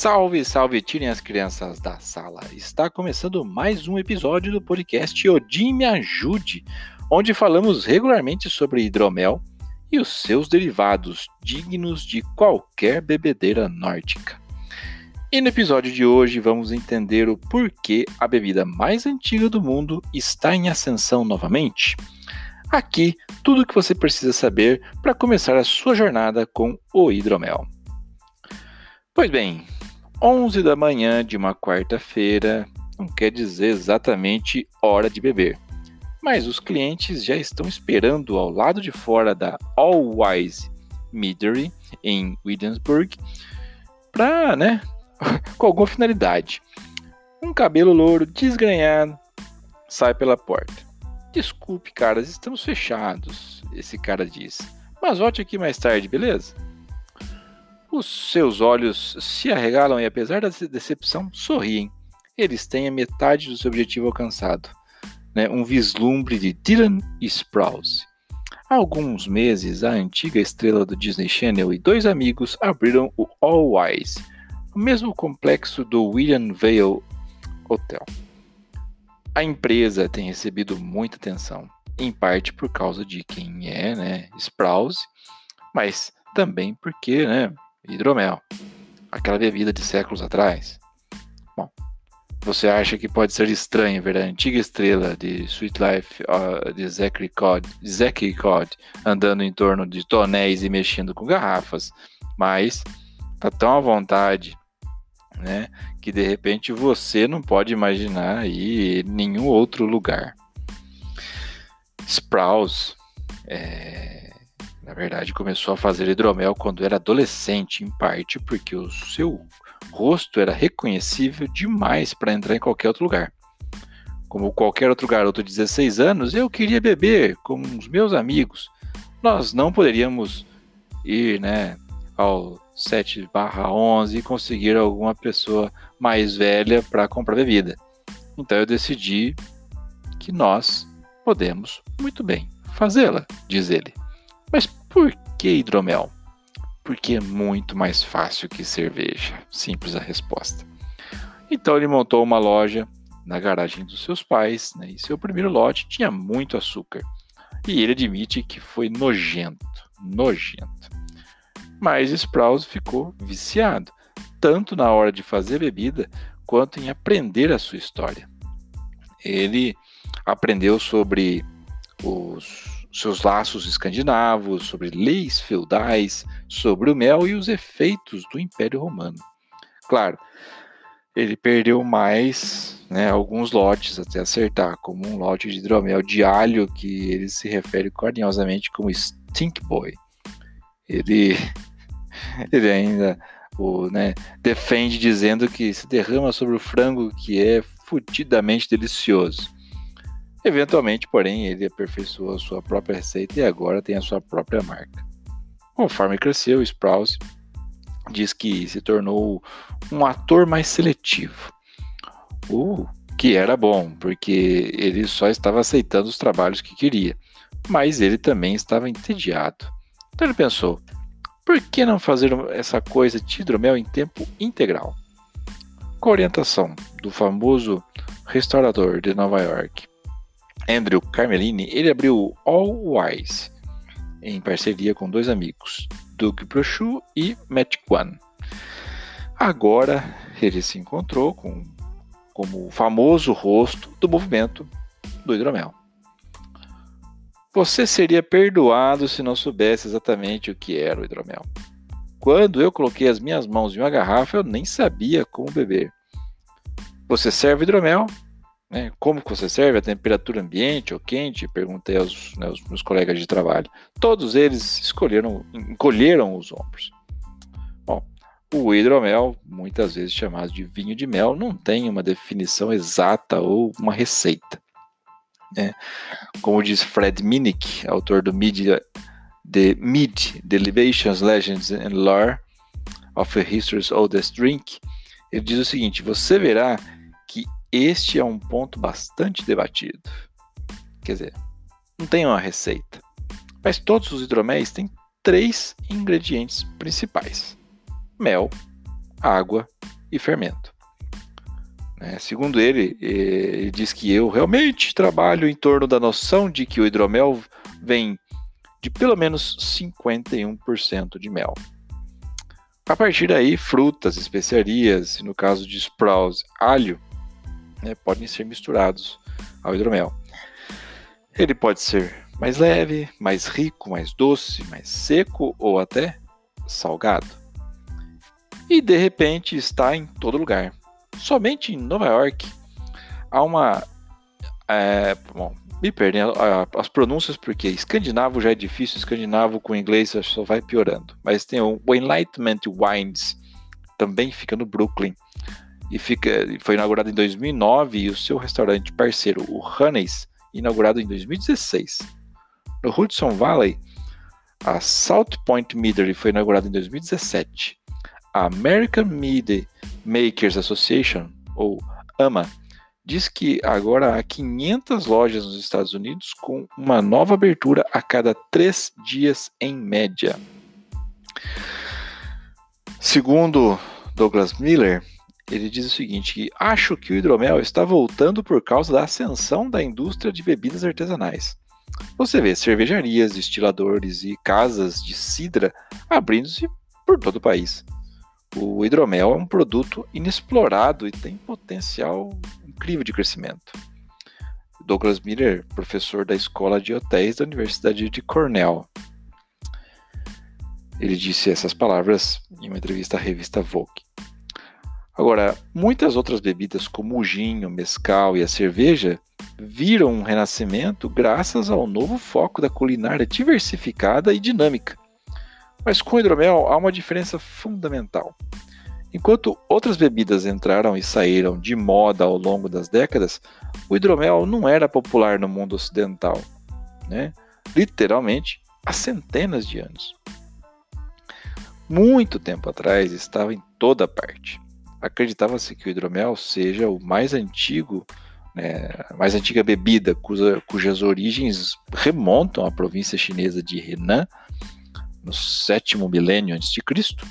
Salve, salve, tirem as crianças da sala. Está começando mais um episódio do podcast Odin Me Ajude, onde falamos regularmente sobre hidromel e os seus derivados, dignos de qualquer bebedeira nórdica. E no episódio de hoje vamos entender o porquê a bebida mais antiga do mundo está em ascensão novamente. Aqui, tudo o que você precisa saber para começar a sua jornada com o hidromel. Pois bem, 11 da manhã de uma quarta-feira não quer dizer exatamente hora de beber, mas os clientes já estão esperando ao lado de fora da All Wise Meadery em Williamsburg para, né, com alguma finalidade. Um cabelo louro desgrenhado sai pela porta. Desculpe, caras, estamos fechados, esse cara diz. Mas volte aqui mais tarde, beleza? Os seus olhos se arregalam e, apesar da decepção, sorriem. Eles têm a metade do seu objetivo alcançado. Né? Um vislumbre de Dylan Sprouse. Há alguns meses, a antiga estrela do Disney Channel e dois amigos abriram o All Wise, o mesmo complexo do William Vale Hotel. A empresa tem recebido muita atenção, em parte por causa de quem é né, Sprouse, mas também porque né, hidromel, aquela bebida de séculos atrás. Bom, você acha que pode ser estranho ver a antiga estrela de Sweet Life uh, de Zachary Cod, Zachary Cod andando em torno de tonéis e mexendo com garrafas, mas tá tão à vontade, né, que de repente você não pode imaginar em nenhum outro lugar. Sprouse é, na verdade, começou a fazer hidromel quando era adolescente, em parte porque o seu rosto era reconhecível demais para entrar em qualquer outro lugar. Como qualquer outro garoto de 16 anos, eu queria beber com os meus amigos. Nós não poderíamos ir né, ao 7/11 e conseguir alguma pessoa mais velha para comprar bebida. Então eu decidi que nós podemos muito bem fazê-la, diz ele. Por que hidromel? Porque é muito mais fácil que cerveja. Simples a resposta. Então ele montou uma loja na garagem dos seus pais, né, e seu primeiro lote tinha muito açúcar. E ele admite que foi nojento, nojento. Mas Sprouse ficou viciado, tanto na hora de fazer bebida quanto em aprender a sua história. Ele aprendeu sobre os seus laços escandinavos, sobre leis feudais, sobre o mel e os efeitos do Império Romano. Claro, ele perdeu mais né, alguns lotes até acertar, como um lote de hidromel de alho que ele se refere carinhosamente como Stink Boy. Ele, ele ainda o, né, defende dizendo que se derrama sobre o frango que é fudidamente delicioso. Eventualmente, porém, ele aperfeiçoou sua própria receita e agora tem a sua própria marca. Conforme cresceu, Sprouse diz que se tornou um ator mais seletivo. O que era bom, porque ele só estava aceitando os trabalhos que queria, mas ele também estava entediado. Então ele pensou: por que não fazer essa coisa de hidromel em tempo integral? Com orientação do famoso restaurador de Nova York, Andrew Carmelini, ele abriu All Wise em parceria com dois amigos, Doug Brochu e Matt Kwan. Agora ele se encontrou com como o famoso rosto do movimento do hidromel. Você seria perdoado se não soubesse exatamente o que era o hidromel. Quando eu coloquei as minhas mãos em uma garrafa, eu nem sabia como beber. Você serve hidromel né? Como você serve? A temperatura ambiente ou quente? Perguntei aos, né, aos meus colegas de trabalho. Todos eles escolheram, encolheram os ombros. Bom, o hidromel, muitas vezes chamado de vinho de mel, não tem uma definição exata ou uma receita. Né? Como diz Fred Minnick, autor do Media, The Mid, The Libations, Legends and Lore of History's Oldest Drink, ele diz o seguinte: você verá este é um ponto bastante debatido. Quer dizer, não tem uma receita, mas todos os hidroméis têm três ingredientes principais: mel, água e fermento. Né? Segundo ele, ele diz que eu realmente trabalho em torno da noção de que o hidromel vem de pelo menos 51% de mel. A partir daí, frutas, especiarias, no caso de sprouts, alho, né, podem ser misturados ao hidromel. Ele pode ser mais leve, mais rico, mais doce, mais seco ou até salgado. E de repente está em todo lugar. Somente em Nova York há uma. É, bom, me perdem as pronúncias porque escandinavo já é difícil, escandinavo com inglês só vai piorando. Mas tem o Enlightenment Wines, também fica no Brooklyn. E fica, foi inaugurado em 2009 e o seu restaurante parceiro, o Honey's, inaugurado em 2016. No Hudson Valley, a South Point Meadery foi inaugurada em 2017. A American Mead Makers Association, ou AMA, diz que agora há 500 lojas nos Estados Unidos com uma nova abertura a cada três dias em média. Segundo Douglas Miller, ele diz o seguinte: que acho que o hidromel está voltando por causa da ascensão da indústria de bebidas artesanais. Você vê cervejarias, destiladores e casas de cidra abrindo-se por todo o país. O hidromel é um produto inexplorado e tem potencial incrível de crescimento. Douglas Miller, professor da Escola de Hotéis da Universidade de Cornell. Ele disse essas palavras em uma entrevista à revista Vogue. Agora, muitas outras bebidas como o gin, o mescal e a cerveja viram um renascimento graças ao novo foco da culinária diversificada e dinâmica. Mas com o hidromel há uma diferença fundamental. Enquanto outras bebidas entraram e saíram de moda ao longo das décadas, o hidromel não era popular no mundo ocidental, né? literalmente há centenas de anos. Muito tempo atrás estava em toda parte. Acreditava-se que o hidromel seja o mais antigo, né, mais antiga bebida, cuja, cujas origens remontam à província chinesa de Henan, no sétimo milênio antes de Cristo.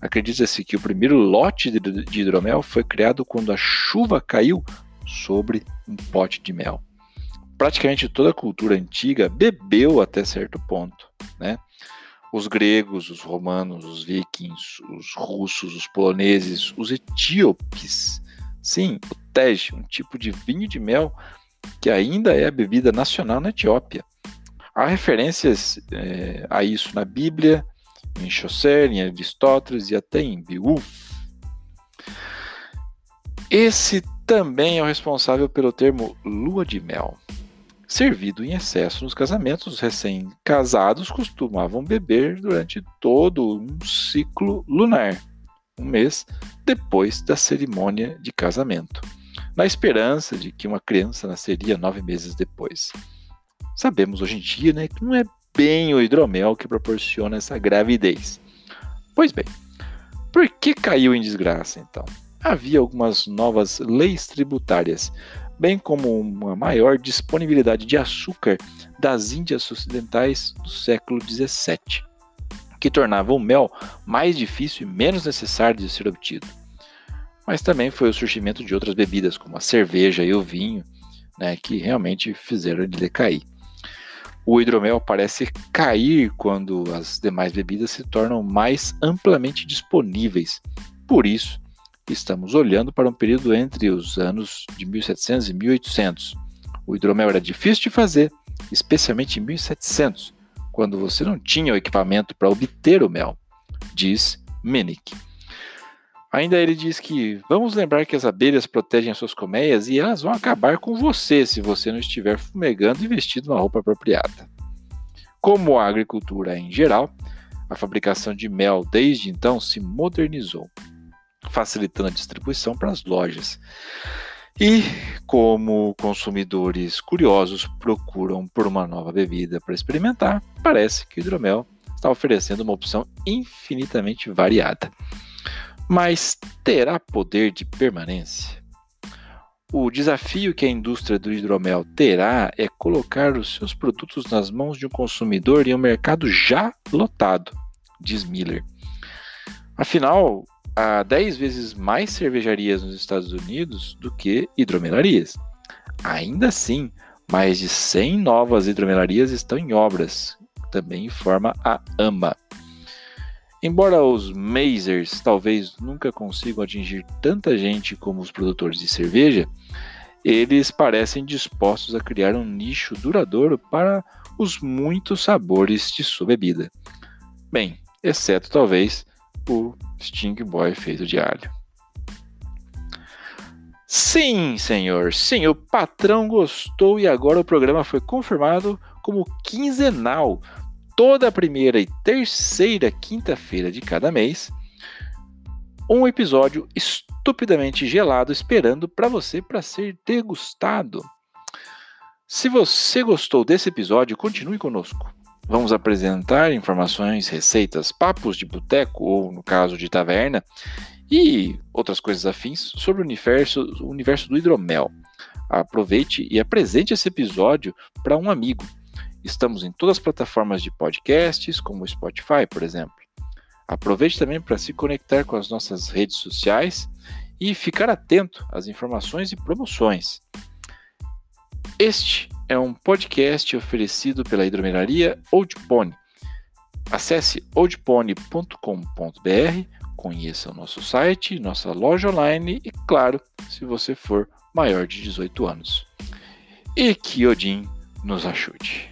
Acredita-se que o primeiro lote de hidromel foi criado quando a chuva caiu sobre um pote de mel. Praticamente toda a cultura antiga bebeu até certo ponto, né? Os gregos, os romanos, os vikings, os russos, os poloneses, os etíopes. Sim, o tej, um tipo de vinho de mel que ainda é a bebida nacional na Etiópia. Há referências é, a isso na Bíblia, em Chaucer, em Aristóteles e até em Beowulf. Esse também é o responsável pelo termo lua de mel. Servido em excesso nos casamentos, os recém-casados costumavam beber durante todo um ciclo lunar, um mês depois da cerimônia de casamento, na esperança de que uma criança nasceria nove meses depois. Sabemos hoje em dia né, que não é bem o hidromel que proporciona essa gravidez. Pois bem, por que caiu em desgraça então? Havia algumas novas leis tributárias, bem como uma maior disponibilidade de açúcar das Índias Ocidentais do século XVII, que tornava o mel mais difícil e menos necessário de ser obtido. Mas também foi o surgimento de outras bebidas, como a cerveja e o vinho, né, que realmente fizeram ele decair. O hidromel parece cair quando as demais bebidas se tornam mais amplamente disponíveis. Por isso, estamos olhando para um período entre os anos de 1700 e 1800. O hidromel era difícil de fazer, especialmente em 1700, quando você não tinha o equipamento para obter o mel, diz Menick. Ainda ele diz que vamos lembrar que as abelhas protegem as suas colmeias e elas vão acabar com você se você não estiver fumegando e vestido uma roupa apropriada. Como a agricultura em geral, a fabricação de mel desde então se modernizou, facilitando a distribuição para as lojas. E como consumidores curiosos procuram por uma nova bebida para experimentar, parece que o hidromel está oferecendo uma opção infinitamente variada mas terá poder de permanência? O desafio que a indústria do hidromel terá é colocar os seus produtos nas mãos de um consumidor em um mercado já lotado, diz Miller. Afinal, há 10 vezes mais cervejarias nos Estados Unidos do que hidromelarias. Ainda assim, mais de 100 novas hidromelarias estão em obras, também informa a AMA. Embora os Mazers talvez nunca consigam atingir tanta gente como os produtores de cerveja, eles parecem dispostos a criar um nicho duradouro para os muitos sabores de sua bebida. Bem, exceto talvez o Sting Boy feito de alho. Sim, senhor, sim, o patrão gostou e agora o programa foi confirmado como quinzenal, toda primeira e terceira quinta-feira de cada mês, um episódio estupidamente gelado esperando para você para ser degustado. Se você gostou desse episódio, continue conosco. Vamos apresentar informações, receitas, papos de boteco ou, no caso de taverna, e outras coisas afins sobre o universo, o universo do hidromel. Aproveite e apresente esse episódio para um amigo. Estamos em todas as plataformas de podcasts, como o Spotify, por exemplo. Aproveite também para se conectar com as nossas redes sociais e ficar atento às informações e promoções. Este é um podcast oferecido pela hidromelaria Old Pony. Acesse oldpony.com.br, conheça o nosso site, nossa loja online e, claro, se você for maior de 18 anos. E que Odin nos ajude.